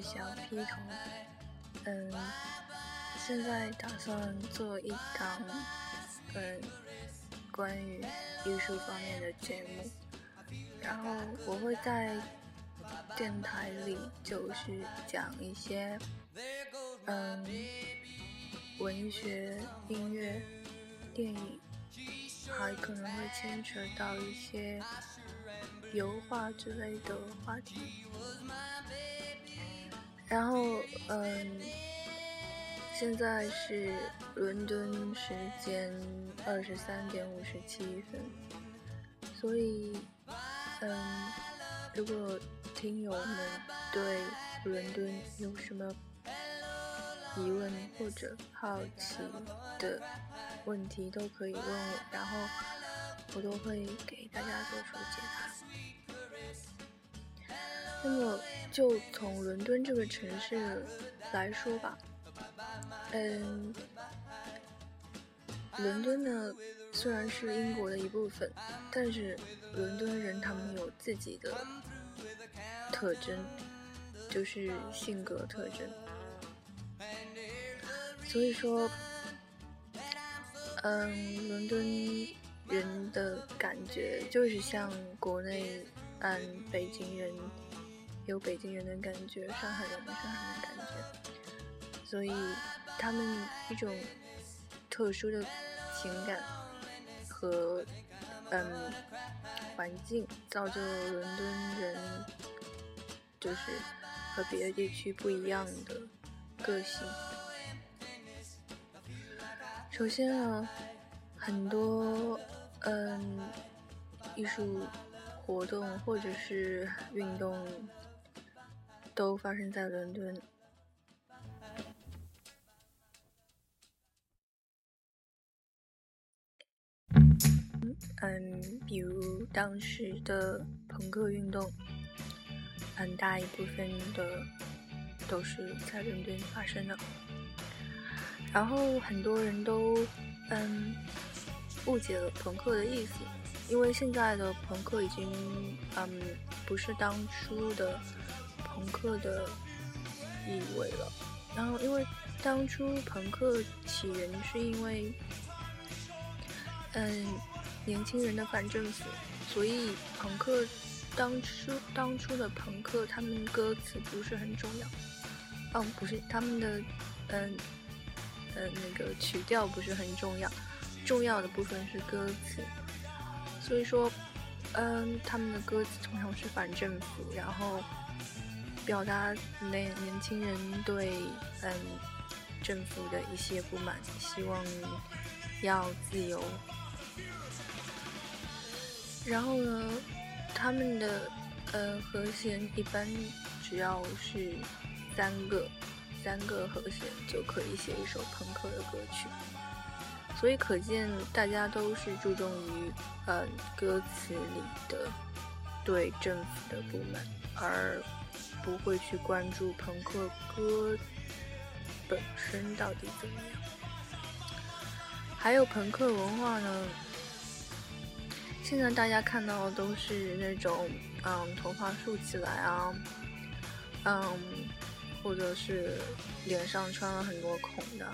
小披头，嗯，现在打算做一档，嗯，关于艺术方面的节目，然后我会在电台里就是讲一些，嗯，文学、音乐、电影，还可能会牵扯到一些。油画之类的话题，然后嗯，现在是伦敦时间二十三点五十七分，所以嗯，如果听友们对伦敦有什么疑问或者好奇的问题，都可以问我，然后我都会给大家做出解答。那么，就从伦敦这个城市来说吧，嗯，伦敦呢虽然是英国的一部分，但是伦敦人他们有自己的特征，就是性格特征。所以说，嗯，伦敦人的感觉就是像国内，嗯，北京人。有北京人的感觉，上海人有上海人的感觉，所以他们一种特殊的情感和嗯环境，造就了伦敦人就是和别的地区不一样的个性。首先呢，很多嗯艺术活动或者是运动。都发生在伦敦。嗯，比如当时的朋克运动，很大一部分的都是在伦敦发生的。然后很多人都嗯误解了朋克的意思，因为现在的朋克已经嗯不是当初的。朋克的意味了，然后因为当初朋克起源是因为，嗯，年轻人的反政府，所以朋克当初当初的朋克他们歌词不是很重要，哦，不是他们的，嗯，嗯，那个曲调不是很重要，重要的部分是歌词，所以说，嗯，他们的歌词通常是反政府，然后。表达那年轻人对嗯政府的一些不满，希望要自由。然后呢，他们的呃和弦一般只要是三个三个和弦就可以写一首朋克的歌曲。所以可见大家都是注重于嗯歌词里的对政府的不满，而。不会去关注朋克歌本身到底怎么样，还有朋克文化呢？现在大家看到的都是那种，嗯，头发竖起来啊，嗯，或者是脸上穿了很多孔的，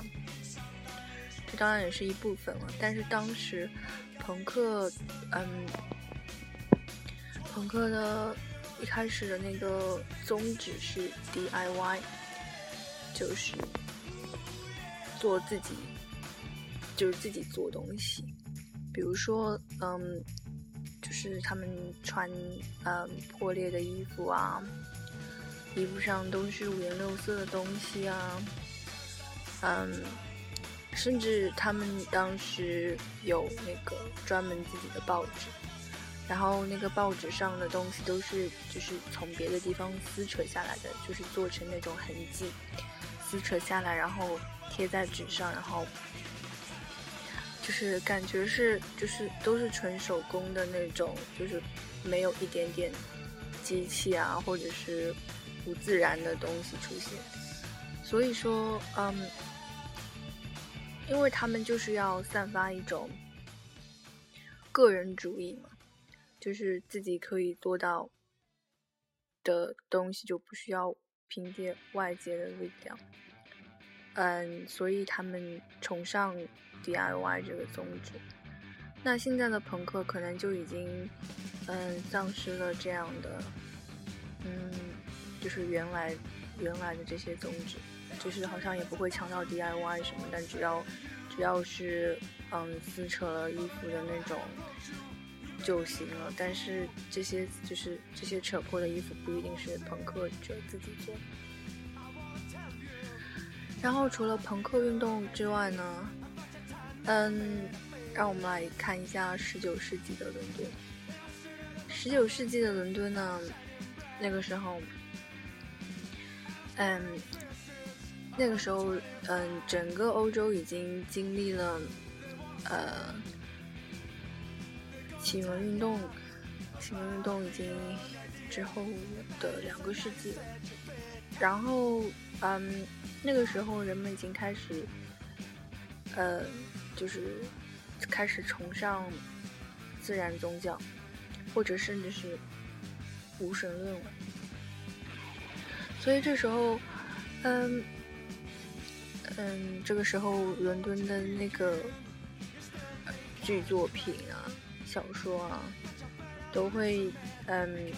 这当然也是一部分了。但是当时朋克，嗯，朋克的。一开始的那个宗旨是 DIY，就是做自己，就是自己做东西。比如说，嗯，就是他们穿嗯破裂的衣服啊，衣服上都是五颜六色的东西啊，嗯，甚至他们当时有那个专门自己的报纸。然后那个报纸上的东西都是就是从别的地方撕扯下来的，就是做成那种痕迹，撕扯下来，然后贴在纸上，然后就是感觉是就是都是纯手工的那种，就是没有一点点机器啊或者是不自然的东西出现。所以说，嗯，因为他们就是要散发一种个人主义嘛。就是自己可以做到的东西，就不需要凭借外界的力量。嗯，所以他们崇尚 DIY 这个宗旨。那现在的朋克可能就已经，嗯，丧失了这样的，嗯，就是原来原来的这些宗旨，就是好像也不会强调 DIY 什么，但只要只要是嗯撕扯了衣服的那种就行了。但是这些就是这些扯破的衣服不一定是朋克者自己做。然后除了朋克运动之外呢，嗯，让我们来看一下十九世纪的伦敦。十九世纪的伦敦呢，那个时候，嗯，那个时候，嗯，整个欧洲已经经历了，呃，启蒙运动，启蒙运动已经之后的两个世纪，然后，嗯。那个时候，人们已经开始，呃，就是开始崇尚自然宗教，或者甚至是无神论了。所以这时候，嗯嗯，这个时候伦敦的那个剧作品啊、小说啊，都会嗯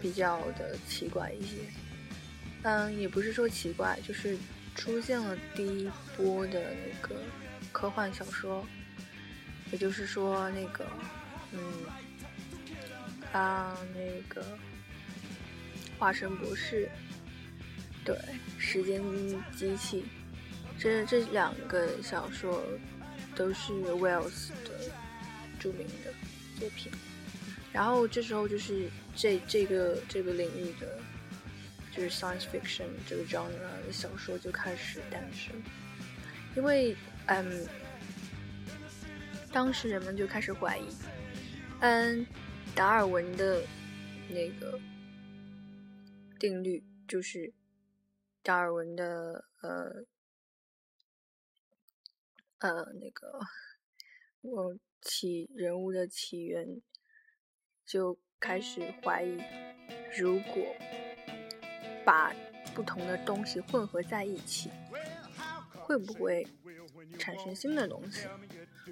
比较的奇怪一些。嗯，也不是说奇怪，就是出现了第一波的那个科幻小说，也就是说那个，嗯，啊，那个化身博士，对，时间机器，这这两个小说都是 Wells 的著名的作品，然后这时候就是这这个这个领域的。就是 science fiction 这个 genre 的小说就开始诞生，因为嗯，当时人们就开始怀疑，嗯，达尔文的那个定律就是达尔文的呃呃那个我起人物的起源就开始怀疑，如果。把不同的东西混合在一起，会不会产生新的东西？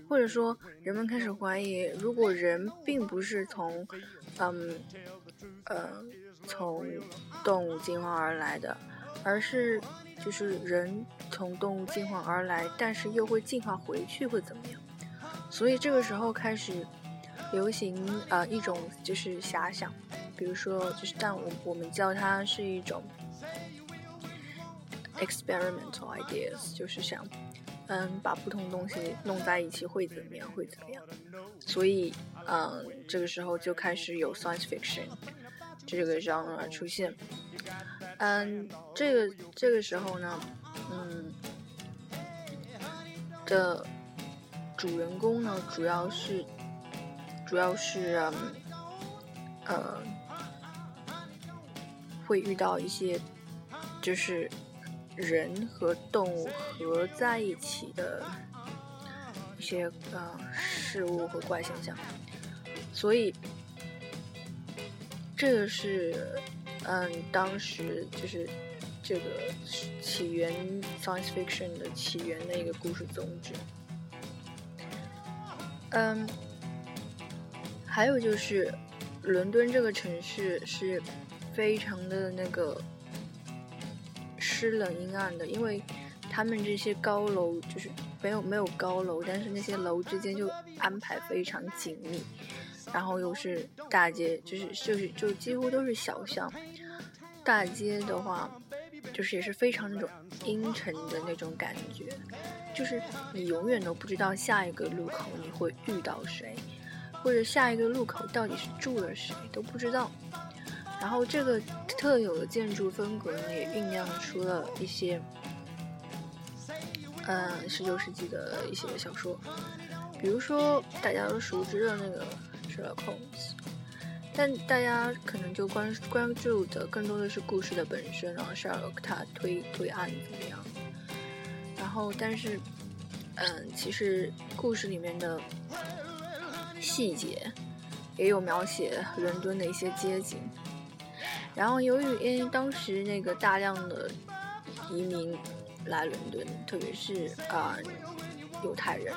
或者说，人们开始怀疑，如果人并不是从，嗯，呃，从动物进化而来的，而是就是人从动物进化而来，但是又会进化回去，会怎么样？所以这个时候开始流行啊一种就是遐想。比如说，就是，但我我们叫它是一种 experimental ideas，就是想，嗯，把不同东西弄在一起会怎么样？会怎么样？所以，嗯，这个时候就开始有 science fiction 这个 genre 出现。嗯，这个这个时候呢，嗯，的主人公呢，主要是主要是嗯，呃。会遇到一些，就是人和动物合在一起的一些呃事物和怪现象，所以这个是嗯当时就是这个起源 science fiction 的起源的一个故事宗旨。嗯，还有就是伦敦这个城市是。非常的那个湿冷阴暗的，因为他们这些高楼就是没有没有高楼，但是那些楼之间就安排非常紧密，然后又是大街，就是就是就几乎都是小巷。大街的话，就是也是非常那种阴沉的那种感觉，就是你永远都不知道下一个路口你会遇到谁，或者下一个路口到底是住了谁都不知道。然后这个特有的建筑风格呢，也酝酿出了一些，嗯，十九世纪的一些小说，比如说大家都熟知的那个 Sherlock Holmes，但大家可能就关关注的更多的是故事的本身，然后 Sherlock 他推推案怎么样，然后但是，嗯，其实故事里面的细节也有描写伦敦的一些街景。然后由于因为当时那个大量的移民来伦敦，特别是啊犹太人，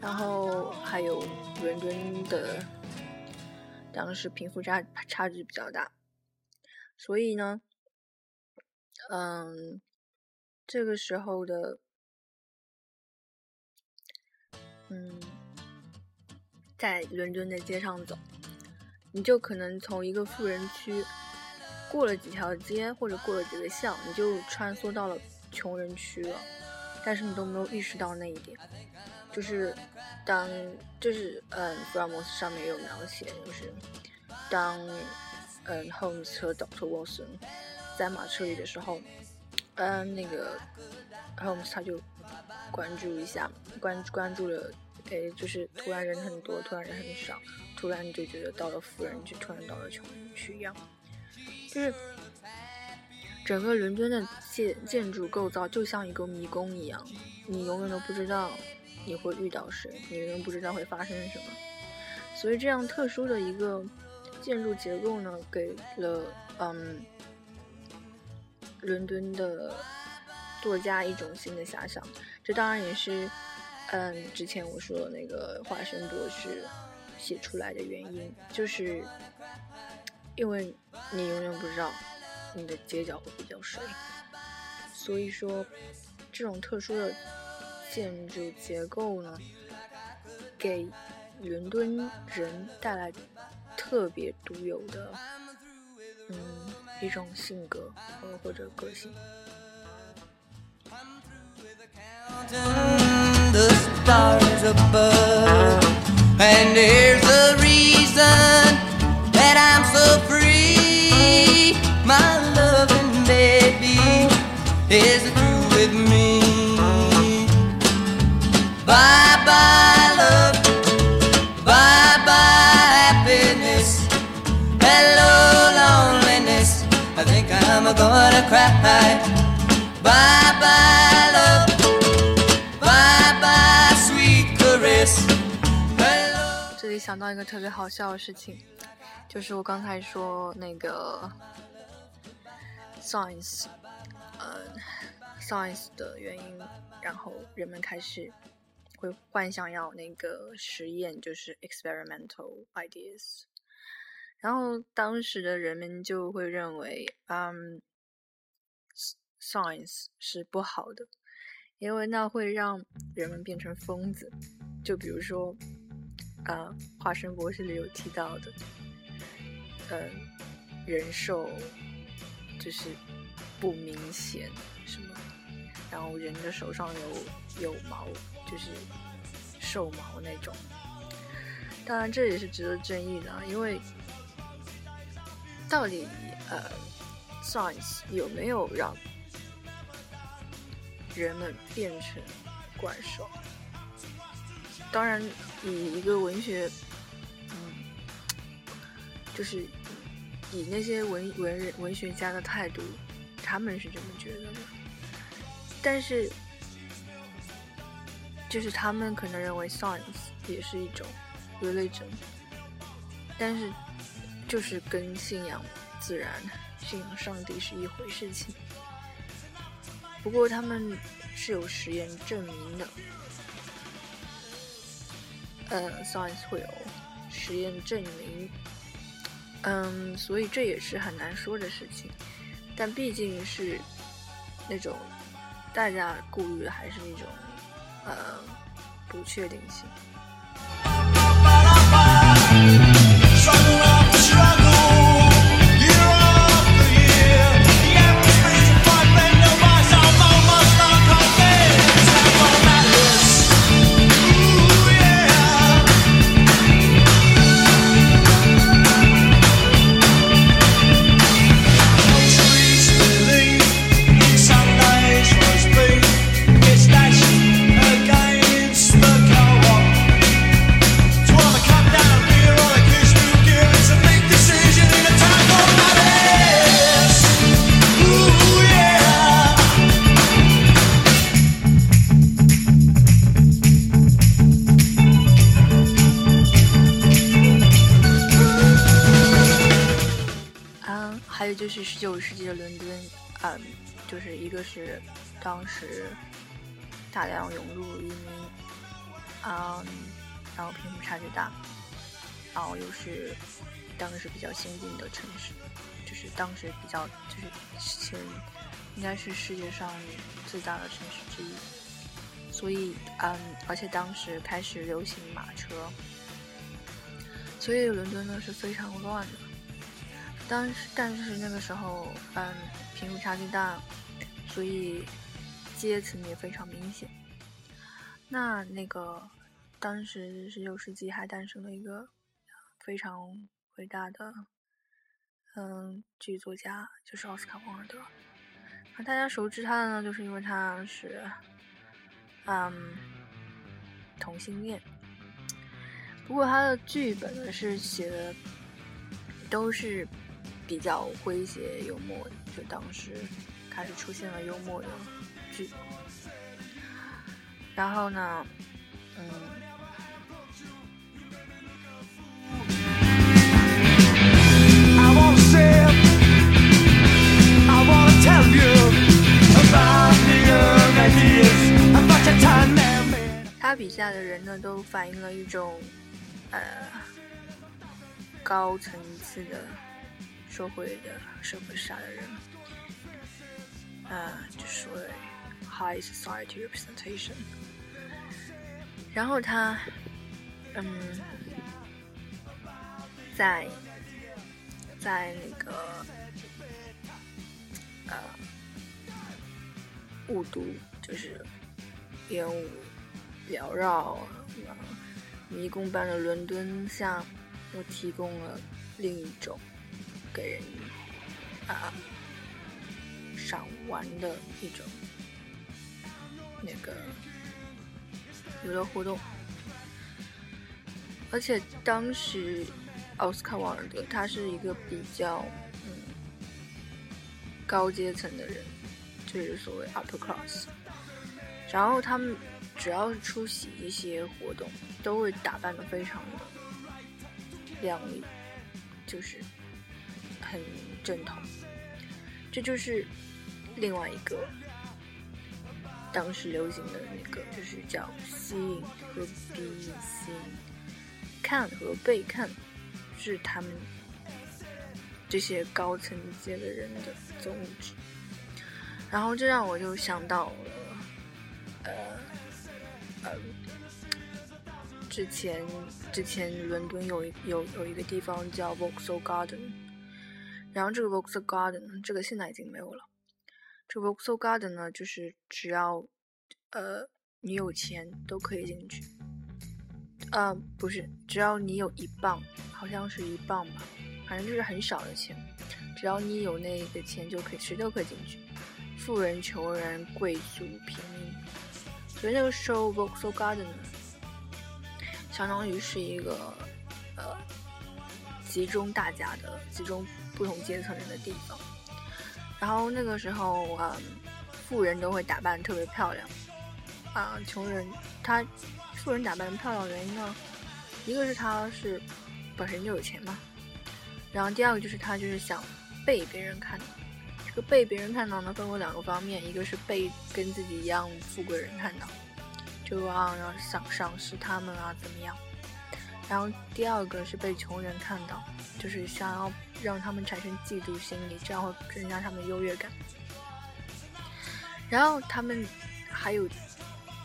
然后还有伦敦的当时贫富差差距比较大，所以呢，嗯，这个时候的，嗯，在伦敦的街上走，你就可能从一个富人区。过了几条街或者过了几个巷，你就穿梭到了穷人区了，但是你都没有意识到那一点。就是当就是嗯，福尔摩斯上面有描写，就是当嗯，Holmes 和 Doctor Watson 在马车里的时候，嗯，那个 Holmes 他就关注一下，关关注了，哎，就是突然人很多，突然人很少，突然就觉得到了富人区，突然到了穷人区一样。就是整个伦敦的建建筑构造就像一个迷宫一样，你永远都不知道你会遇到谁，你永远不知道会发生什么。所以这样特殊的一个建筑结构呢，给了嗯伦敦的作家一种新的遐想。这当然也是嗯之前我说的那个华生博士写出来的原因，就是。因为你永远不知道你的街角会比较谁，所以说这种特殊的建筑结构呢，给伦敦人带来特别独有的嗯一种性格或或者个性。that I'm 这里想到一个特别好笑的事情，就是我刚才说那个 science，呃，science 的原因，然后人们开始会幻想要那个实验，就是 experimental ideas，然后当时的人们就会认为，嗯。，science 是不好的，因为那会让人们变成疯子，就比如说，呃，华生博士里有提到的。嗯，人兽就是不明显什么，然后人的手上有有毛，就是兽毛那种。当然，这也是值得争议的，因为到底呃，science 有没有让人们变成怪兽？当然，以一个文学。嗯就是以那些文文人文学家的态度，他们是这么觉得的。但是，就是他们可能认为 science 也是一种 religion，但是就是跟信仰自然、信仰上帝是一回事情。不过他们是有实验证明的，呃，science 会有实验证明。嗯，所以这也是很难说的事情，但毕竟是那种大家顾虑的，还是那种呃不确定性。九世纪的伦敦，嗯，就是一个是当时大量涌入移民，嗯，然后贫富差距大，然后又是当时比较先进的城市，就是当时比较就是前应该是世界上最大的城市之一，所以嗯，而且当时开始流行马车，所以伦敦呢是非常乱的。当时，但是那个时候，嗯，贫富差距大，所以阶层也非常明显。那那个当时十九世纪还诞生了一个非常伟大的，嗯，剧作家，就是奥斯卡·王尔德。那大家熟知他的呢，就是因为他是，嗯，同性恋。不过他的剧本呢是写的都是。比较诙谐幽默，就当时开始出现了幽默的剧，然后呢，嗯，他笔下的人呢，都反映了一种呃高层次的。社会的社会上的人，呃，就是 high society representation。然后他，嗯，在在那个呃雾都，就是烟雾缭绕、迷宫般的伦敦下，又提供了另一种。给人啊赏玩的一种那个娱乐活动，而且当时奥斯卡·王尔德他是一个比较嗯高阶层的人，就是所谓 upper class，然后他们只要是出席一些活动，都会打扮的非常的靓丽，就是。很正统，这就是另外一个当时流行的那个，就是叫吸引和逼吸，看和被看是他们这些高层阶的人的宗旨。然后这让我就想到了，呃呃，之前之前伦敦有有有一个地方叫 Vauxhall Garden。然后这个 Vauxhall Garden 这个现在已经没有了。这 Vauxhall Garden 呢，就是只要，呃，你有钱都可以进去。呃，不是，只要你有一磅，好像是一磅吧，反正就是很少的钱，只要你有那个钱就可以，谁都可以进去，富人、穷人、贵族、平民。所以那个时候 Vauxhall Garden 相当于是一个，呃，集中大家的，集中。不同阶层人的地方，然后那个时候，嗯，富人都会打扮特别漂亮，啊，穷人他富人打扮漂亮的原因呢，一个是他是本身就有钱嘛，然后第二个就是他就是想被别人看到，这个被别人看到呢分为两个方面，一个是被跟自己一样富贵人看到，就啊然后赏赏识他们啊怎么样，然后第二个是被穷人看到，就是想要。让他们产生嫉妒心理，这样会增加他们优越感。然后他们还有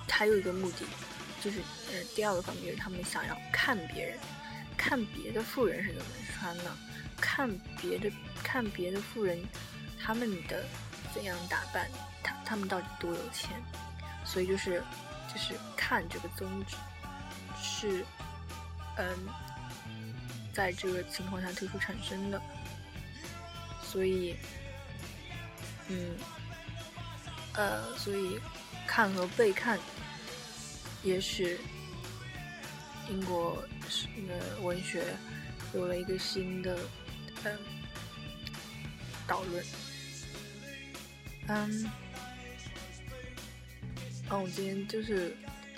还有一个目的，就是呃第二个方面就是他们想要看别人，看别的富人是怎么穿的，看别的看别的富人他们的怎样打扮，他他们到底多有钱。所以就是就是看这个宗旨是嗯。在这个情况下特殊产生的，所以，嗯，呃，所以看和被看也许英国的文学有了一个新的嗯导论。嗯，哦，我今天就是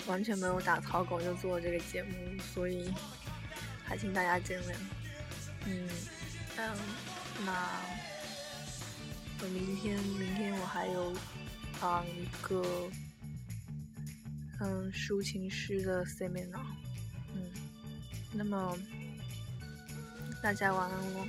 完全没有打草稿就做这个节目，所以。还请大家见谅。嗯嗯，那我明天明天我还有啊一个嗯抒情诗的 seminar，嗯，那么大家晚安喽。